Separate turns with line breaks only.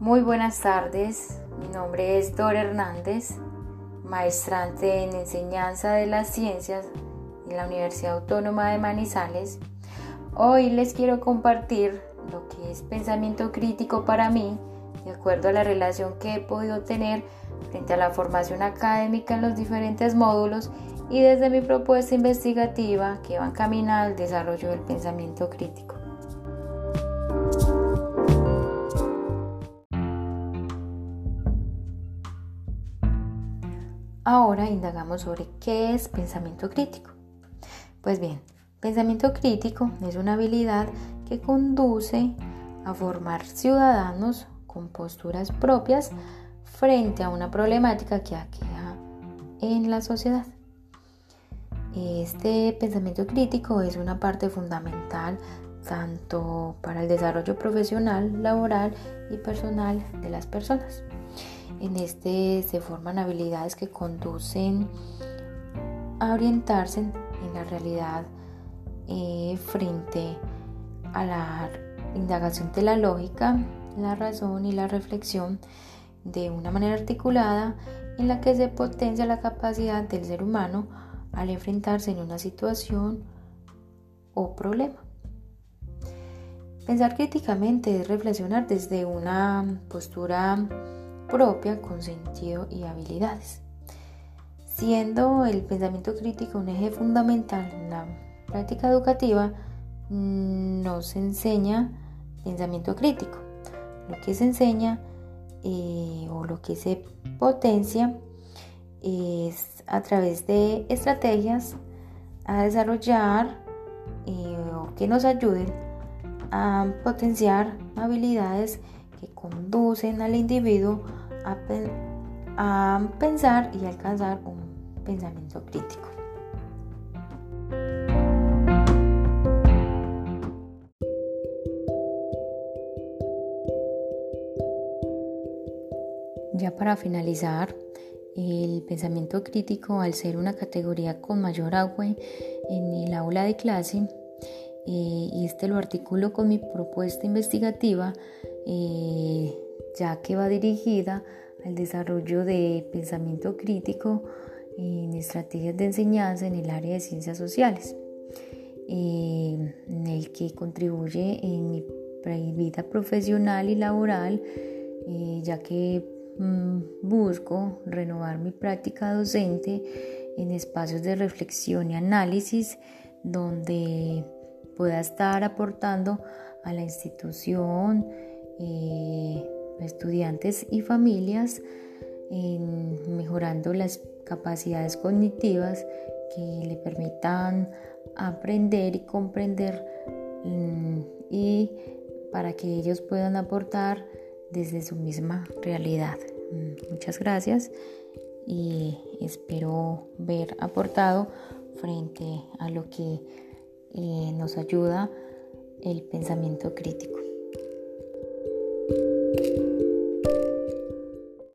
Muy buenas tardes, mi nombre es Dora Hernández, maestrante en enseñanza de las ciencias en la Universidad Autónoma de Manizales. Hoy les quiero compartir lo que es pensamiento crítico para mí, de acuerdo a la relación que he podido tener frente a la formación académica en los diferentes módulos y desde mi propuesta investigativa que va encaminada al desarrollo del pensamiento crítico. Ahora indagamos sobre qué es pensamiento crítico. Pues bien, pensamiento crítico es una habilidad que conduce a formar ciudadanos con posturas propias frente a una problemática que aqueja en la sociedad. Este pensamiento crítico es una parte fundamental tanto para el desarrollo profesional, laboral y personal de las personas. En este se forman habilidades que conducen a orientarse en la realidad eh, frente a la indagación de la lógica, la razón y la reflexión de una manera articulada en la que se potencia la capacidad del ser humano al enfrentarse en una situación o problema. Pensar críticamente es reflexionar desde una postura propia con sentido y habilidades. Siendo el pensamiento crítico un eje fundamental en la práctica educativa, nos enseña pensamiento crítico. Lo que se enseña eh, o lo que se potencia es a través de estrategias a desarrollar eh, o que nos ayuden a potenciar habilidades que conducen al individuo a, pensar y alcanzar un pensamiento crítico. Ya para finalizar, el pensamiento crítico, al ser una categoría con mayor agua en el aula de clase, eh, y este lo articulo con mi propuesta investigativa, eh, ya que va dirigida al desarrollo de pensamiento crítico en estrategias de enseñanza en el área de ciencias sociales, eh, en el que contribuye en mi vida profesional y laboral, eh, ya que mm, busco renovar mi práctica docente en espacios de reflexión y análisis donde pueda estar aportando a la institución, eh, estudiantes y familias mejorando las capacidades cognitivas que le permitan aprender y comprender mm, y para que ellos puedan aportar desde su misma realidad. Mm, muchas gracias y espero ver aportado frente a lo que eh, nos ayuda el pensamiento crítico.